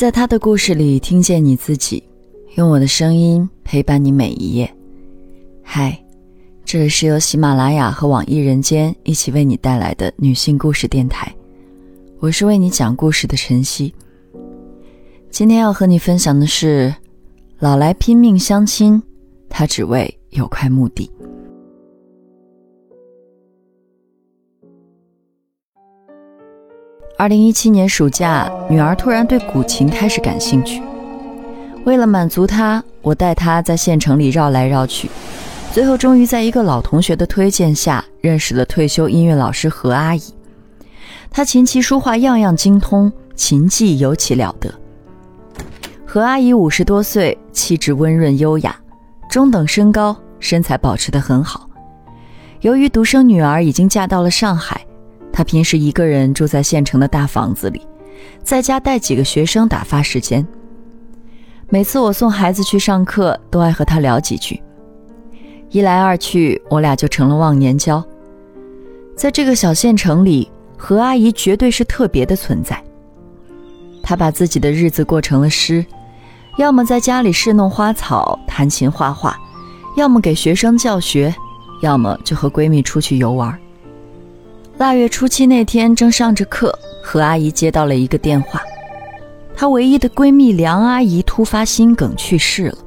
在他的故事里听见你自己，用我的声音陪伴你每一页。嗨，这里是由喜马拉雅和网易人间一起为你带来的女性故事电台，我是为你讲故事的晨曦。今天要和你分享的是，老来拼命相亲，他只为有块墓地。二零一七年暑假，女儿突然对古琴开始感兴趣。为了满足她，我带她在县城里绕来绕去，最后终于在一个老同学的推荐下，认识了退休音乐老师何阿姨。她琴棋书画样样精通，琴技尤其了得。何阿姨五十多岁，气质温润优雅，中等身高，身材保持得很好。由于独生女儿已经嫁到了上海。他平时一个人住在县城的大房子里，在家带几个学生打发时间。每次我送孩子去上课，都爱和他聊几句。一来二去，我俩就成了忘年交。在这个小县城里，何阿姨绝对是特别的存在。她把自己的日子过成了诗，要么在家里侍弄花草、弹琴画画，要么给学生教学，要么就和闺蜜出去游玩。腊月初七那天，正上着课，何阿姨接到了一个电话，她唯一的闺蜜梁阿姨突发心梗去世了。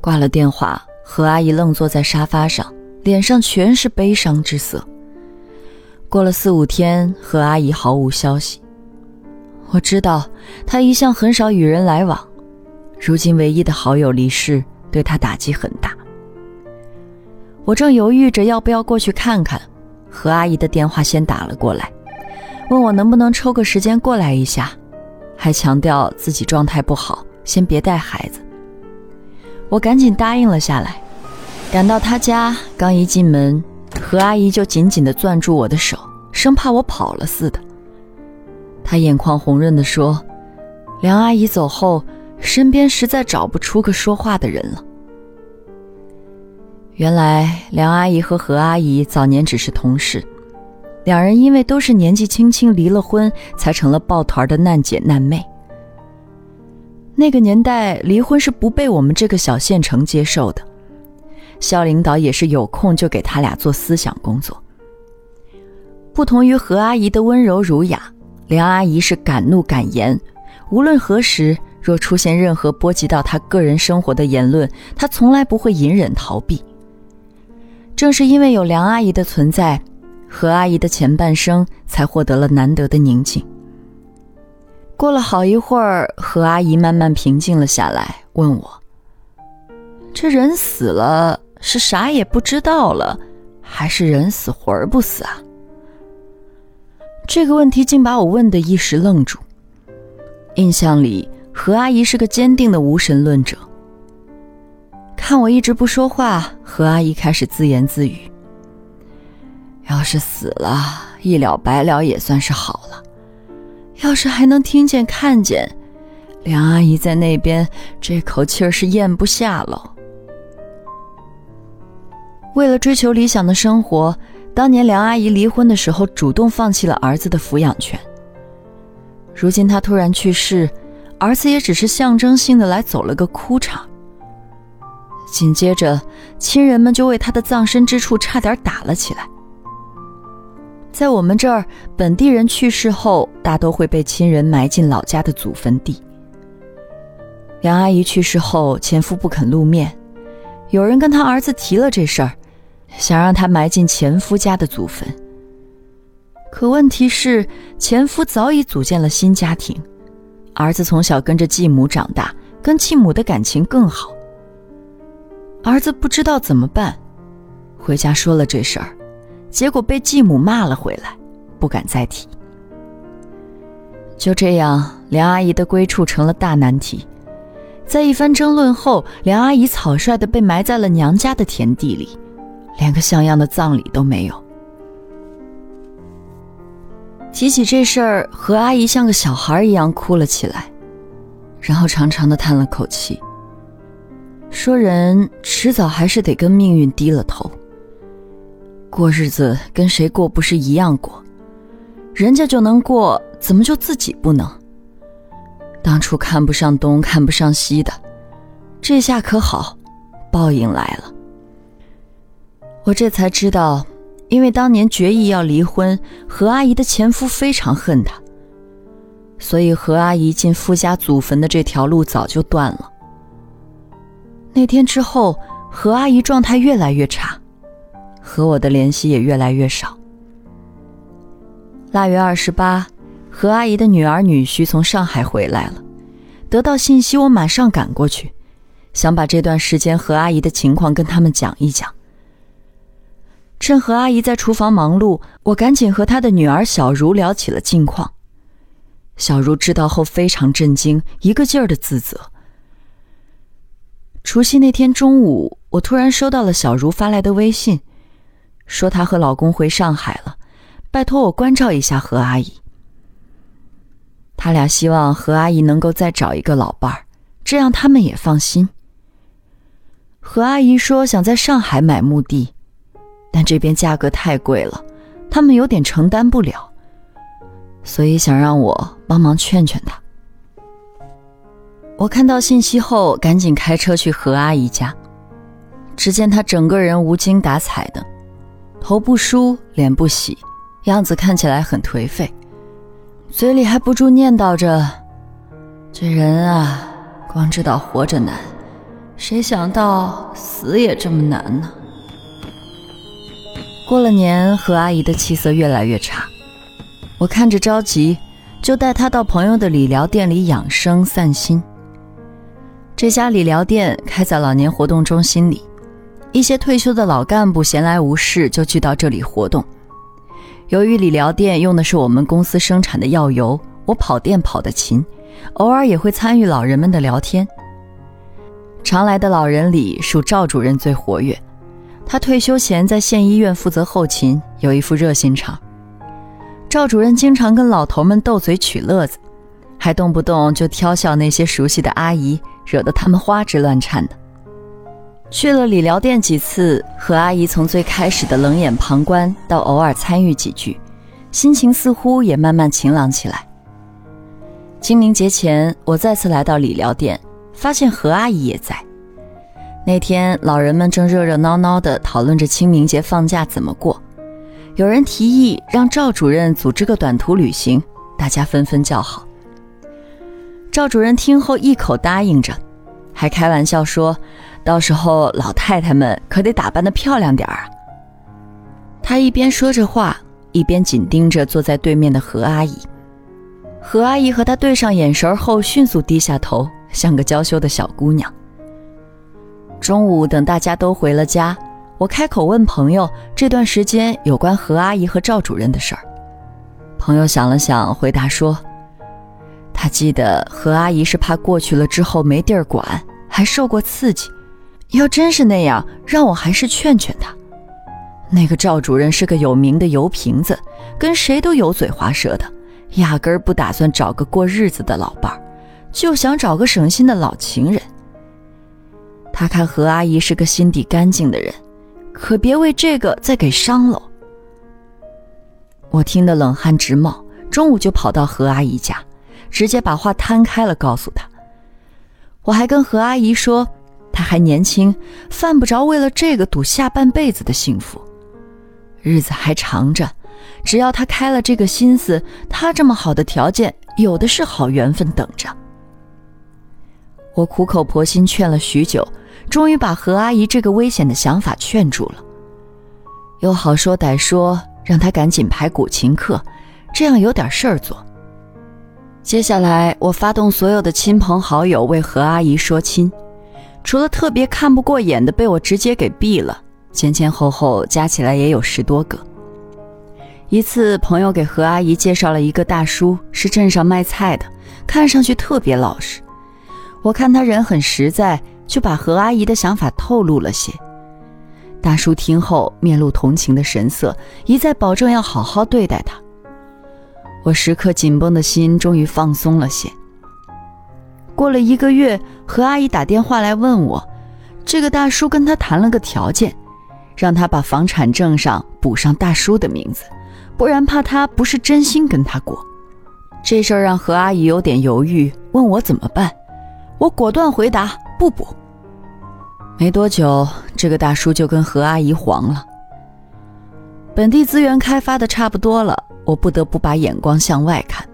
挂了电话，何阿姨愣坐在沙发上，脸上全是悲伤之色。过了四五天，何阿姨毫无消息。我知道她一向很少与人来往，如今唯一的好友离世，对她打击很大。我正犹豫着要不要过去看看。何阿姨的电话先打了过来，问我能不能抽个时间过来一下，还强调自己状态不好，先别带孩子。我赶紧答应了下来。赶到她家，刚一进门，何阿姨就紧紧地攥住我的手，生怕我跑了似的。她眼眶红润地说：“梁阿姨走后，身边实在找不出个说话的人了。”原来梁阿姨和何阿姨早年只是同事，两人因为都是年纪轻轻离了婚，才成了抱团的难姐难妹。那个年代离婚是不被我们这个小县城接受的，校领导也是有空就给他俩做思想工作。不同于何阿姨的温柔儒雅，梁阿姨是敢怒敢言，无论何时若出现任何波及到她个人生活的言论，她从来不会隐忍逃避。正是因为有梁阿姨的存在，何阿姨的前半生才获得了难得的宁静。过了好一会儿，何阿姨慢慢平静了下来，问我：“这人死了是啥也不知道了，还是人死魂不死啊？”这个问题竟把我问得一时愣住。印象里，何阿姨是个坚定的无神论者。看我一直不说话，何阿姨开始自言自语：“要是死了，一了百了也算是好了；要是还能听见看见，梁阿姨在那边这口气儿是咽不下喽。”为了追求理想的生活，当年梁阿姨离婚的时候，主动放弃了儿子的抚养权。如今她突然去世，儿子也只是象征性的来走了个哭场。紧接着，亲人们就为他的葬身之处差点打了起来。在我们这儿，本地人去世后，大都会被亲人埋进老家的祖坟地。梁阿姨去世后，前夫不肯露面，有人跟他儿子提了这事儿，想让他埋进前夫家的祖坟。可问题是，前夫早已组建了新家庭，儿子从小跟着继母长大，跟继母的感情更好。儿子不知道怎么办，回家说了这事儿，结果被继母骂了回来，不敢再提。就这样，梁阿姨的归处成了大难题。在一番争论后，梁阿姨草率的被埋在了娘家的田地里，连个像样的葬礼都没有。提起这事儿，何阿姨像个小孩一样哭了起来，然后长长的叹了口气。说人迟早还是得跟命运低了头。过日子跟谁过不是一样过？人家就能过，怎么就自己不能？当初看不上东，看不上西的，这下可好，报应来了。我这才知道，因为当年决意要离婚，何阿姨的前夫非常恨她，所以何阿姨进夫家祖坟的这条路早就断了。那天之后，何阿姨状态越来越差，和我的联系也越来越少。腊月二十八。何阿姨的女儿女婿从上海回来了，得到信息，我马上赶过去，想把这段时间何阿姨的情况跟他们讲一讲。趁何阿姨在厨房忙碌，我赶紧和她的女儿小茹聊起了近况。小茹知道后非常震惊，一个劲儿的自责。除夕那天中午，我突然收到了小茹发来的微信，说她和老公回上海了，拜托我关照一下何阿姨。他俩希望何阿姨能够再找一个老伴儿，这样他们也放心。何阿姨说想在上海买墓地，但这边价格太贵了，他们有点承担不了，所以想让我帮忙劝劝她。我看到信息后，赶紧开车去何阿姨家，只见她整个人无精打采的，头不梳，脸不洗，样子看起来很颓废。嘴里还不住念叨着：“这人啊，光知道活着难，谁想到死也这么难呢？”过了年，何阿姨的气色越来越差，我看着着急，就带她到朋友的理疗店里养生散心。这家理疗店开在老年活动中心里，一些退休的老干部闲来无事就聚到这里活动。由于理疗店用的是我们公司生产的药油，我跑店跑得勤，偶尔也会参与老人们的聊天。常来的老人里，属赵主任最活跃。他退休前在县医院负责后勤，有一副热心肠。赵主任经常跟老头们斗嘴取乐子，还动不动就挑笑那些熟悉的阿姨，惹得他们花枝乱颤的。去了理疗店几次，何阿姨从最开始的冷眼旁观到偶尔参与几句，心情似乎也慢慢晴朗起来。清明节前，我再次来到理疗店，发现何阿姨也在。那天，老人们正热热闹闹地讨论着清明节放假怎么过，有人提议让赵主任组织个短途旅行，大家纷纷叫好。赵主任听后一口答应着，还开玩笑说。到时候老太太们可得打扮得漂亮点儿啊！他一边说着话，一边紧盯着坐在对面的何阿姨。何阿姨和他对上眼神后，迅速低下头，像个娇羞的小姑娘。中午等大家都回了家，我开口问朋友这段时间有关何阿姨和赵主任的事儿。朋友想了想，回答说：“他记得何阿姨是怕过去了之后没地儿管，还受过刺激。”要真是那样，让我还是劝劝他。那个赵主任是个有名的油瓶子，跟谁都油嘴滑舌的，压根儿不打算找个过日子的老伴儿，就想找个省心的老情人。他看何阿姨是个心底干净的人，可别为这个再给伤了。我听得冷汗直冒，中午就跑到何阿姨家，直接把话摊开了告诉他。我还跟何阿姨说。他还年轻，犯不着为了这个赌下半辈子的幸福。日子还长着，只要他开了这个心思，他这么好的条件，有的是好缘分等着。我苦口婆心劝了许久，终于把何阿姨这个危险的想法劝住了，又好说歹说，让他赶紧排古琴课，这样有点事儿做。接下来，我发动所有的亲朋好友为何阿姨说亲。除了特别看不过眼的被我直接给毙了，前前后后加起来也有十多个。一次，朋友给何阿姨介绍了一个大叔，是镇上卖菜的，看上去特别老实。我看他人很实在，就把何阿姨的想法透露了些。大叔听后面露同情的神色，一再保证要好好对待她。我时刻紧绷的心终于放松了些。过了一个月，何阿姨打电话来问我，这个大叔跟她谈了个条件，让她把房产证上补上大叔的名字，不然怕他不是真心跟他过。这事儿让何阿姨有点犹豫，问我怎么办。我果断回答：不补。没多久，这个大叔就跟何阿姨黄了。本地资源开发的差不多了，我不得不把眼光向外看。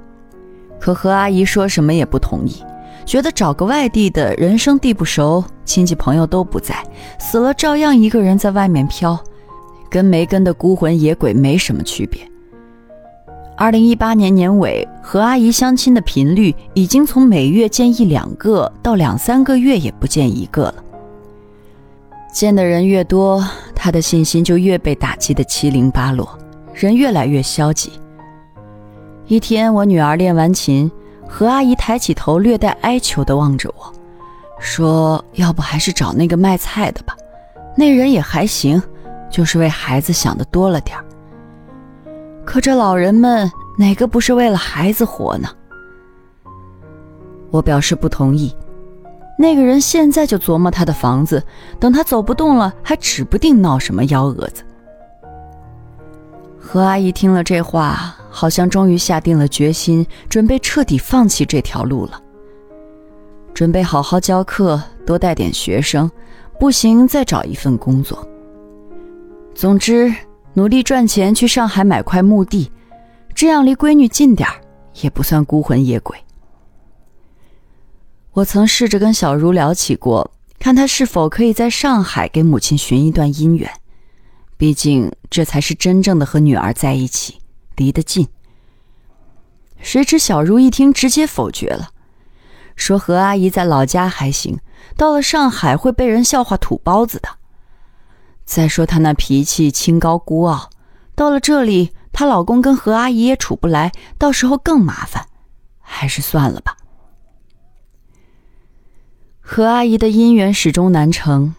可何阿姨说什么也不同意，觉得找个外地的人生地不熟，亲戚朋友都不在，死了照样一个人在外面飘，跟没根的孤魂野鬼没什么区别。二零一八年年尾，何阿姨相亲的频率已经从每月见一两个，到两三个月也不见一个了。见的人越多，她的信心就越被打击的七零八落，人越来越消极。一天，我女儿练完琴，何阿姨抬起头，略带哀求地望着我，说：“要不还是找那个卖菜的吧，那人也还行，就是为孩子想的多了点儿。”可这老人们哪个不是为了孩子活呢？我表示不同意。那个人现在就琢磨他的房子，等他走不动了，还指不定闹什么幺蛾子。何阿姨听了这话，好像终于下定了决心，准备彻底放弃这条路了。准备好好教课，多带点学生，不行再找一份工作。总之。努力赚钱去上海买块墓地，这样离闺女近点儿，也不算孤魂野鬼。我曾试着跟小茹聊起过，看她是否可以在上海给母亲寻一段姻缘，毕竟这才是真正的和女儿在一起，离得近。谁知小茹一听，直接否决了，说何阿姨在老家还行，到了上海会被人笑话土包子的。再说她那脾气清高孤傲，到了这里，她老公跟何阿姨也处不来，到时候更麻烦，还是算了吧。何阿姨的姻缘始终难成，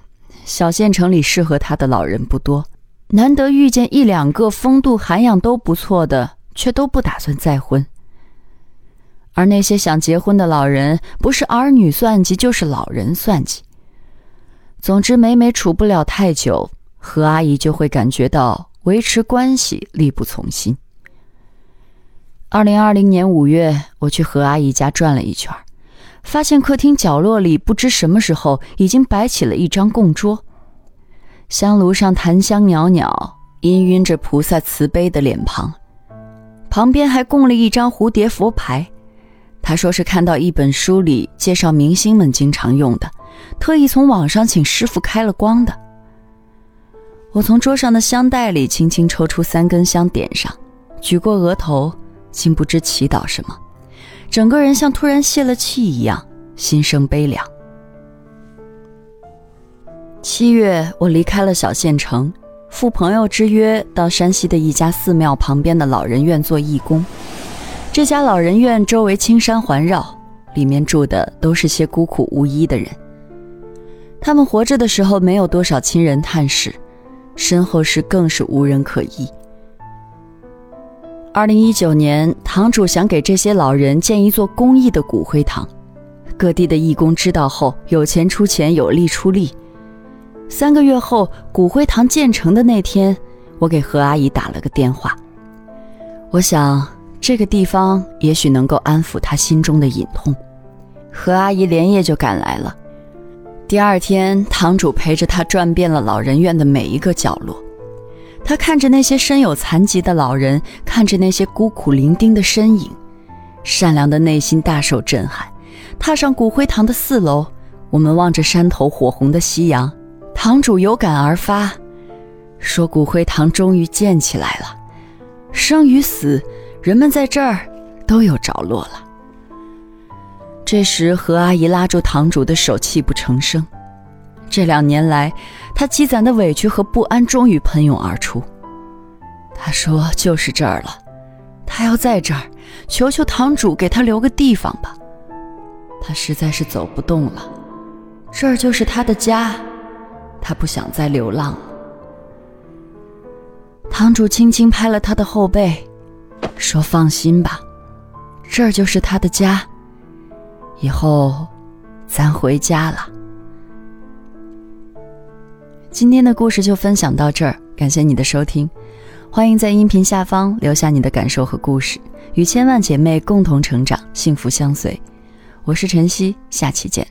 小县城里适合她的老人不多，难得遇见一两个风度涵养都不错的，却都不打算再婚。而那些想结婚的老人，不是儿女算计，就是老人算计。总之，每每处不了太久。何阿姨就会感觉到维持关系力不从心。二零二零年五月，我去何阿姨家转了一圈，发现客厅角落里不知什么时候已经摆起了一张供桌，香炉上檀香袅袅，氤氲着菩萨慈悲的脸庞，旁边还供了一张蝴蝶佛牌。他说是看到一本书里介绍明星们经常用的，特意从网上请师傅开了光的。我从桌上的香袋里轻轻抽出三根香，点上，举过额头，竟不知祈祷什么，整个人像突然泄了气一样，心生悲凉。七月，我离开了小县城，赴朋友之约，到山西的一家寺庙旁边的老人院做义工。这家老人院周围青山环绕，里面住的都是些孤苦无依的人。他们活着的时候没有多少亲人探视。身后事更是无人可依。二零一九年，堂主想给这些老人建一座公益的骨灰堂，各地的义工知道后，有钱出钱，有力出力。三个月后，骨灰堂建成的那天，我给何阿姨打了个电话，我想这个地方也许能够安抚她心中的隐痛。何阿姨连夜就赶来了。第二天，堂主陪着他转遍了老人院的每一个角落。他看着那些身有残疾的老人，看着那些孤苦伶仃的身影，善良的内心大受震撼。踏上骨灰堂的四楼，我们望着山头火红的夕阳，堂主有感而发，说：“骨灰堂终于建起来了，生与死，人们在这儿都有着落了。”这时，何阿姨拉住堂主的手，泣不成声。这两年来，她积攒的委屈和不安终于喷涌而出。她说：“就是这儿了，她要在这儿，求求堂主给她留个地方吧。她实在是走不动了，这儿就是她的家，他不想再流浪了。”堂主轻轻拍了他的后背，说：“放心吧，这儿就是他的家。”以后，咱回家了。今天的故事就分享到这儿，感谢你的收听。欢迎在音频下方留下你的感受和故事，与千万姐妹共同成长，幸福相随。我是晨曦，下期见。